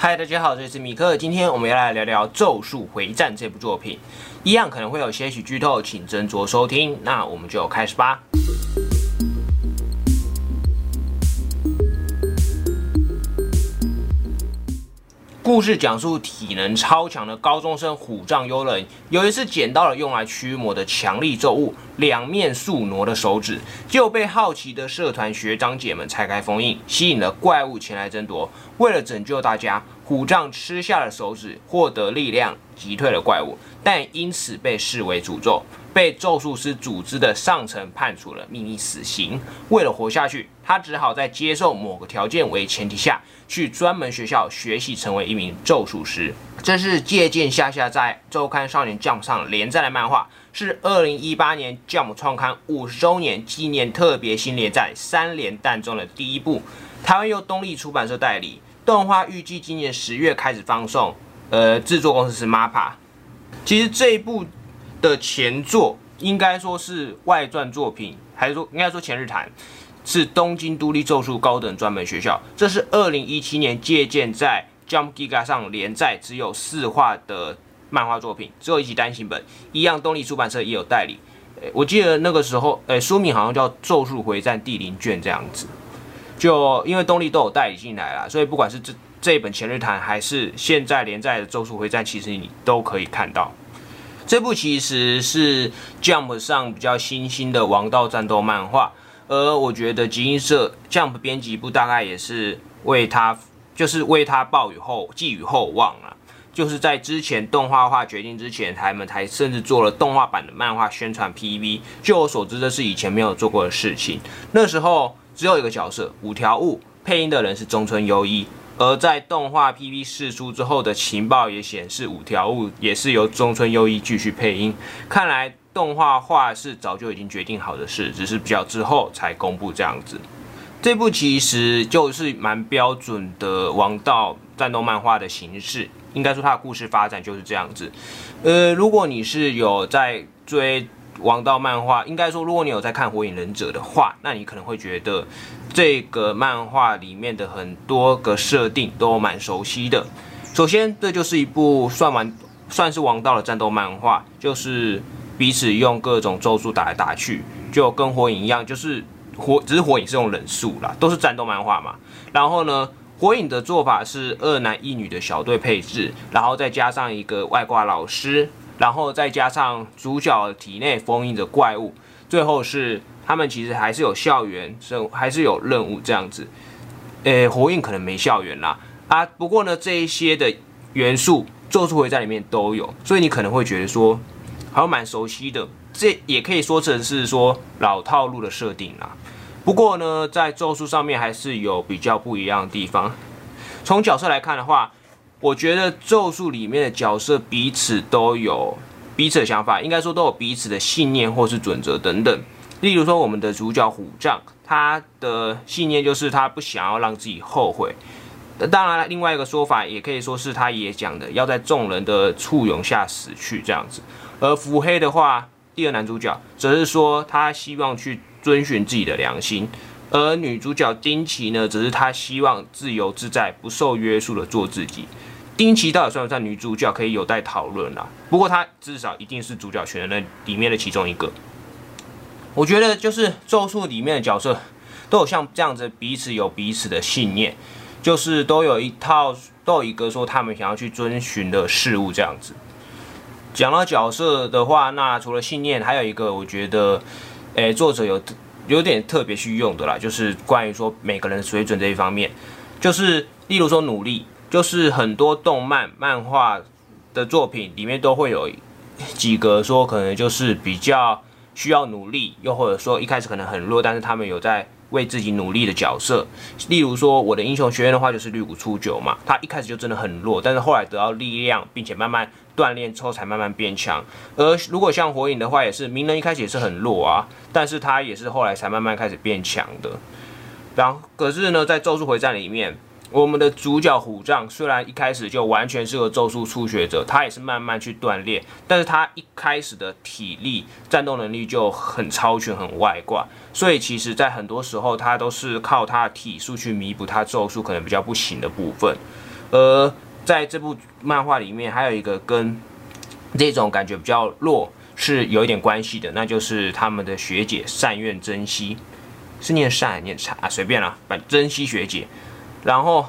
嗨，大家好，这里是米克。今天我们要来聊聊《咒术回战》这部作品，一样可能会有些许剧透，请斟酌收听。那我们就开始吧。故事讲述体能超强的高中生虎杖悠人，有一次捡到了用来驱魔的强力咒物——两面宿傩的手指，就被好奇的社团学长姐们拆开封印，吸引了怪物前来争夺。为了拯救大家，虎杖吃下了手指，获得力量，击退了怪物，但因此被视为诅咒。被咒术师组织的上层判处了秘密死刑。为了活下去，他只好在接受某个条件为前提下去专门学校学习，成为一名咒术师。这是借鉴下下在周刊少年 Jump 上连载的漫画，是二零一八年 Jump 创刊五十周年纪念特别新连载三连弹中的第一部。台湾由东立出版社代理，动画预计今年十月开始放送。呃，制作公司是 MAPPA。其实这一部。的前作应该说是外传作品，还是说应该说前日谈是东京都立咒术高等专门学校。这是二零一七年借鉴在 Jump Giga 上连载只有四话的漫画作品，只有一集单行本，一样东立出版社也有代理。我记得那个时候，诶，书名好像叫《咒术回战》第零卷这样子。就因为东立都有代理进来了，所以不管是这这一本前日谈，还是现在连载的《咒术回战》，其实你都可以看到。这部其实是 Jump 上比较新兴的王道战斗漫画，而我觉得集英社 Jump 编辑部大概也是为他，就是为他抱以后寄予厚望啊。就是在之前动画化决定之前，他们才甚至做了动画版的漫画宣传 PV。据我所知，这是以前没有做过的事情。那时候只有一个角色五条悟，配音的人是中村优一。而在动画 PV 释出之后的情报也显示，五条悟也是由中村优一继续配音。看来动画化是早就已经决定好的事，只是比较之后才公布这样子。这部其实就是蛮标准的王道战斗漫画的形式，应该说它的故事发展就是这样子。呃，如果你是有在追。王道漫画，应该说，如果你有在看《火影忍者》的话，那你可能会觉得这个漫画里面的很多个设定都蛮熟悉的。首先，这就是一部算完算是王道的战斗漫画，就是彼此用各种咒术打来打去，就跟火影一样，就是火只是火影是用忍术啦，都是战斗漫画嘛。然后呢，火影的做法是二男一女的小队配置，然后再加上一个外挂老师。然后再加上主角体内封印的怪物，最后是他们其实还是有校园，是还是有任务这样子。诶，火影可能没校园啦啊，不过呢这一些的元素咒术回战里面都有，所以你可能会觉得说好像蛮熟悉的。这也可以说成是说老套路的设定啦。不过呢，在咒术上面还是有比较不一样的地方。从角色来看的话。我觉得咒术里面的角色彼此都有彼此的想法，应该说都有彼此的信念或是准则等等。例如说，我们的主角虎杖，他的信念就是他不想要让自己后悔。当然，另外一个说法也可以说是他也讲的，要在众人的簇拥下死去这样子。而伏黑的话，第二男主角则是说他希望去遵循自己的良心。而女主角丁奇呢，则是她希望自由自在、不受约束的做自己。丁奇到底算不算女主角，可以有待讨论啦。不过她至少一定是主角群的那里面的其中一个。我觉得就是咒术里面的角色都有像这样子，彼此有彼此的信念，就是都有一套，都有一个说他们想要去遵循的事物这样子。讲到角色的话，那除了信念，还有一个我觉得，诶，作者有有点特别去用的啦，就是关于说每个人水准这一方面，就是例如说努力。就是很多动漫漫画的作品里面都会有几个说，可能就是比较需要努力，又或者说一开始可能很弱，但是他们有在为自己努力的角色。例如说我的英雄学院的话，就是绿谷初九嘛，他一开始就真的很弱，但是后来得到力量，并且慢慢锻炼之后才慢慢变强。而如果像火影的话，也是鸣人一开始也是很弱啊，但是他也是后来才慢慢开始变强的。然后可是呢，在咒术回战里面。我们的主角虎杖虽然一开始就完全是个咒术初学者，他也是慢慢去锻炼，但是他一开始的体力、战斗能力就很超群、很外挂，所以其实在很多时候他都是靠他的体术去弥补他咒术可能比较不行的部分。而在这部漫画里面，还有一个跟这种感觉比较弱是有一点关系的，那就是他们的学姐善愿珍惜，是念善念茶啊，随便啦，反珍惜学姐。然后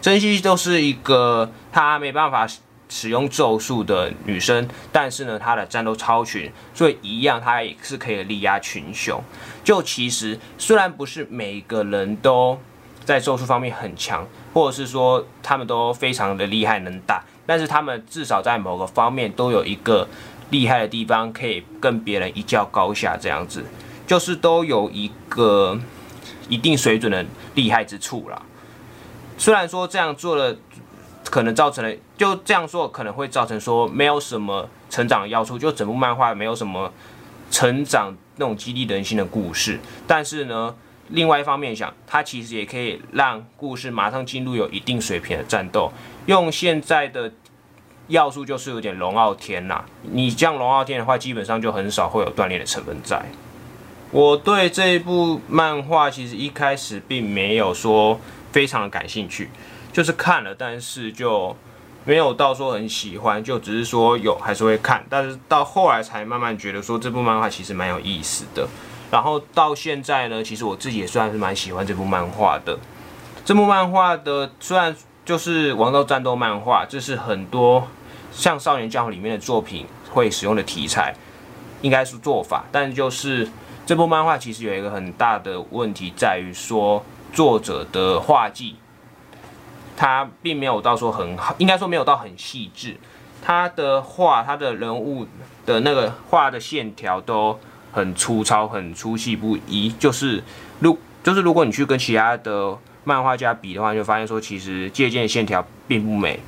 珍惜都是一个她没办法使用咒术的女生，但是呢，她的战斗超群，所以一样她也是可以力压群雄。就其实虽然不是每个人都在咒术方面很强，或者是说他们都非常的厉害能打，但是他们至少在某个方面都有一个厉害的地方，可以跟别人一较高下。这样子就是都有一个一定水准的厉害之处啦。虽然说这样做了，可能造成了就这样做可能会造成说没有什么成长要素，就整部漫画没有什么成长那种激励人心的故事。但是呢，另外一方面想，它其实也可以让故事马上进入有一定水平的战斗。用现在的要素就是有点龙傲天呐，你这样龙傲天的话，基本上就很少会有锻炼的成分在。我对这一部漫画其实一开始并没有说。非常的感兴趣，就是看了，但是就没有到说很喜欢，就只是说有还是会看，但是到后来才慢慢觉得说这部漫画其实蛮有意思的。然后到现在呢，其实我自己也算是蛮喜欢这部漫画的。这部漫画的虽然就是王道战斗漫画，这是很多像少年将里面的作品会使用的题材，应该是做法，但就是这部漫画其实有一个很大的问题在于说。作者的画技，他并没有到说很好，应该说没有到很细致。他的画，他的人物的那个画的线条都很粗糙，很粗细不一。就是如就是如果你去跟其他的漫画家比的话，就发现说其实借鉴线条并不美。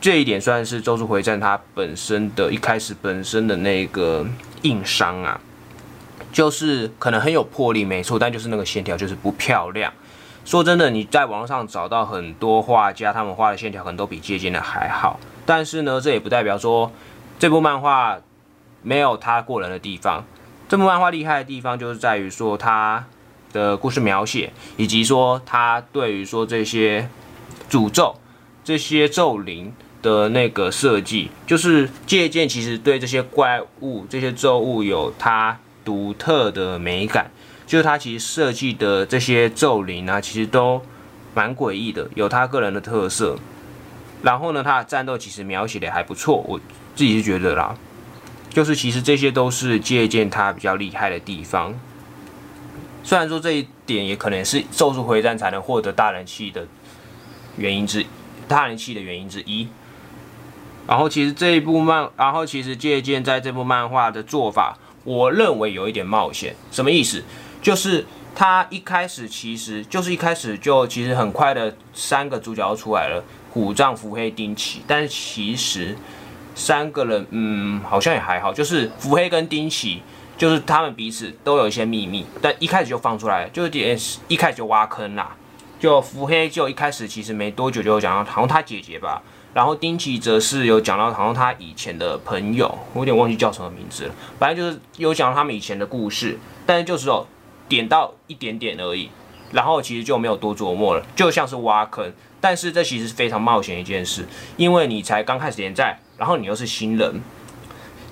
这一点算是《咒术回战》它本身的一开始本身的那个硬伤啊。就是可能很有魄力，没错，但就是那个线条就是不漂亮。说真的，你在网上找到很多画家，他们画的线条可能都比借鉴的还好。但是呢，这也不代表说这部漫画没有它过人的地方。这部漫画厉害的地方就是在于说它的故事描写，以及说它对于说这些诅咒、这些咒灵的那个设计，就是借鉴其实对这些怪物、这些咒物有它。独特的美感，就是它其实设计的这些咒灵啊，其实都蛮诡异的，有他个人的特色。然后呢，他的战斗其实描写的还不错，我自己是觉得啦，就是其实这些都是借鉴他比较厉害的地方。虽然说这一点也可能是《咒术回战》才能获得大人气的原因之大人气的原因之一。然后其实这一部漫，然后其实借鉴在这部漫画的做法。我认为有一点冒险，什么意思？就是他一开始其实就是一开始就其实很快的三个主角出来了，虎杖、伏黑、丁崎。但是其实三个人，嗯，好像也还好。就是伏黑跟丁崎，就是他们彼此都有一些秘密，但一开始就放出来，就是点一开始就挖坑啦。就伏黑就一开始其实没多久就讲到，好像他姐姐吧。然后丁奇则是有讲到，好像他以前的朋友，我有点忘记叫什么名字了。反正就是有讲到他们以前的故事，但是就是哦，点到一点点而已。然后其实就没有多琢磨了，就像是挖坑。但是这其实是非常冒险一件事，因为你才刚开始连载，然后你又是新人，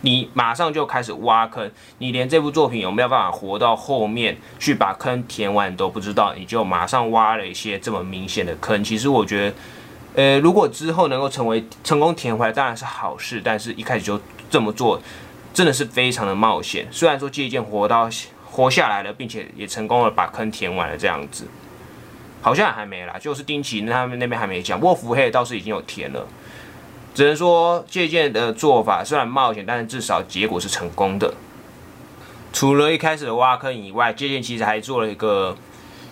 你马上就开始挖坑，你连这部作品有没有办法活到后面去把坑填完都不知道，你就马上挖了一些这么明显的坑。其实我觉得。呃，如果之后能够成为成功填回来，当然是好事。但是一开始就这么做，真的是非常的冒险。虽然说借鉴活到活下来了，并且也成功了把坑填完了，这样子，好像还没啦。就是丁奇他们那边还没讲，不过伏黑倒是已经有填了。只能说借鉴的做法虽然冒险，但是至少结果是成功的。除了一开始的挖坑以外，借鉴其实还做了一个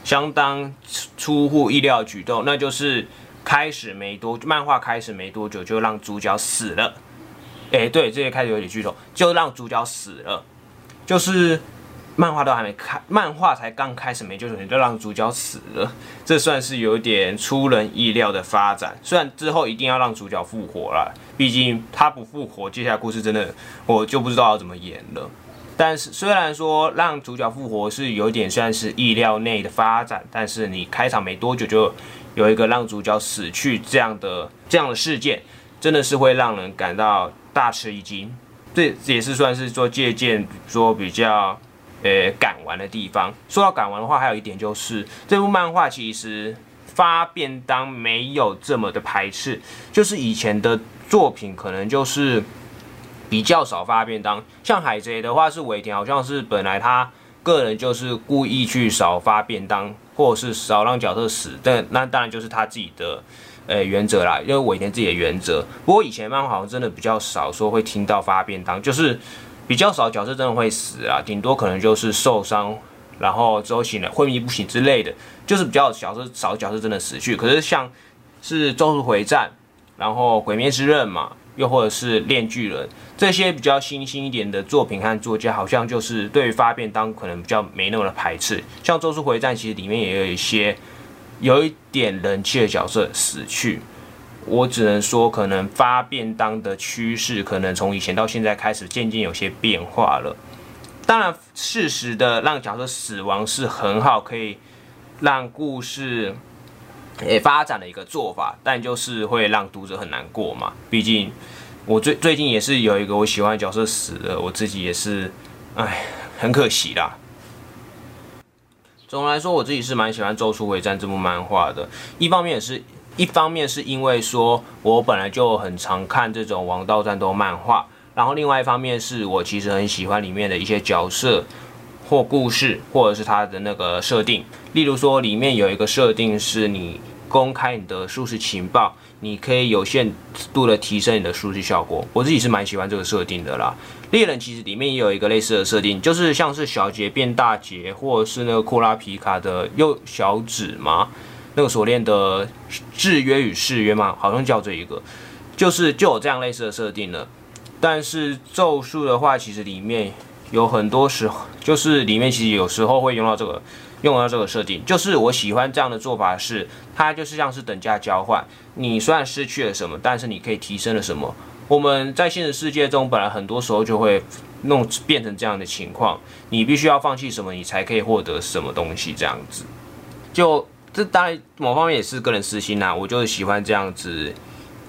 相当出乎意料的举动，那就是。开始没多，漫画开始没多久就让主角死了。哎，对，这些开始有点剧透，就让主角死了。就是漫画都还没开，漫画才刚开始没多久就让主角死了，这算是有点出人意料的发展。虽然之后一定要让主角复活了，毕竟他不复活，接下来故事真的我就不知道要怎么演了。但是虽然说让主角复活是有点算是意料内的发展，但是你开场没多久就。有一个让主角死去这样的这样的事件，真的是会让人感到大吃一惊。这也是算是说借鉴说比较呃敢玩的地方。说到敢玩的话，还有一点就是这部漫画其实发便当没有这么的排斥，就是以前的作品可能就是比较少发便当。像海贼的话是尾田，好像是本来他个人就是故意去少发便当，或者是少让角色死。但那当然就是他自己的。呃，原则啦，因为尾田自己的原则。不过以前漫画好像真的比较少说会听到发便当，就是比较少角色真的会死啊，顶多可能就是受伤，然后之后醒了昏迷不醒之类的，就是比较角色少角色真的死去。可是像是咒术回战，然后鬼灭之刃嘛，又或者是炼巨人这些比较新兴一点的作品和作家，好像就是对于发便当可能比较没那么的排斥。像咒术回战其实里面也有一些。有一点人气的角色死去，我只能说，可能发便当的趋势，可能从以前到现在开始渐渐有些变化了。当然，适时的让角色死亡是很好，可以让故事诶发展的一个做法，但就是会让读者很难过嘛。毕竟我最最近也是有一个我喜欢的角色死了，我自己也是，唉，很可惜啦。总的来说，我自己是蛮喜欢《咒术回战》这部漫画的。一方面也是一方面是因为说我本来就很常看这种王道战斗漫画，然后另外一方面是我其实很喜欢里面的一些角色或故事，或者是它的那个设定。例如说，里面有一个设定是你公开你的术士情报，你可以有限度的提升你的术士效果。我自己是蛮喜欢这个设定的啦。猎人其实里面也有一个类似的设定，就是像是小杰变大杰，或者是那个库拉皮卡的右小指嘛，那个锁链的制约与誓约嘛，好像叫这一个，就是就有这样类似的设定了。但是咒术的话，其实里面有很多时候，就是里面其实有时候会用到这个，用到这个设定。就是我喜欢这样的做法是，它就是像是等价交换，你虽然失去了什么，但是你可以提升了什么。我们在现实世界中，本来很多时候就会弄变成这样的情况，你必须要放弃什么，你才可以获得什么东西，这样子。就这当然某方面也是个人私心呐，我就是喜欢这样子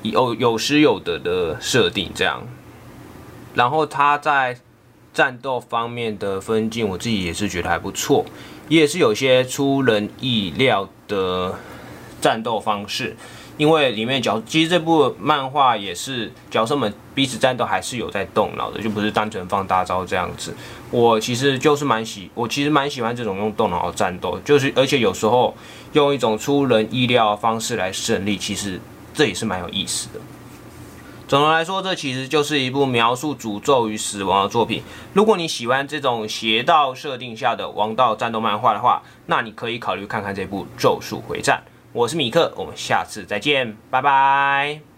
有有失有得的设定这样。然后他在战斗方面的分镜，我自己也是觉得还不错，也是有些出人意料的战斗方式。因为里面角，其实这部漫画也是角色们彼此战斗还是有在动脑的，就不是单纯放大招这样子。我其实就是蛮喜，我其实蛮喜欢这种用动脑的战斗，就是而且有时候用一种出人意料的方式来胜利，其实这也是蛮有意思的。总的来说，这其实就是一部描述诅咒与死亡的作品。如果你喜欢这种邪道设定下的王道战斗漫画的话，那你可以考虑看看这部《咒术回战》。我是米克，我们下次再见，拜拜。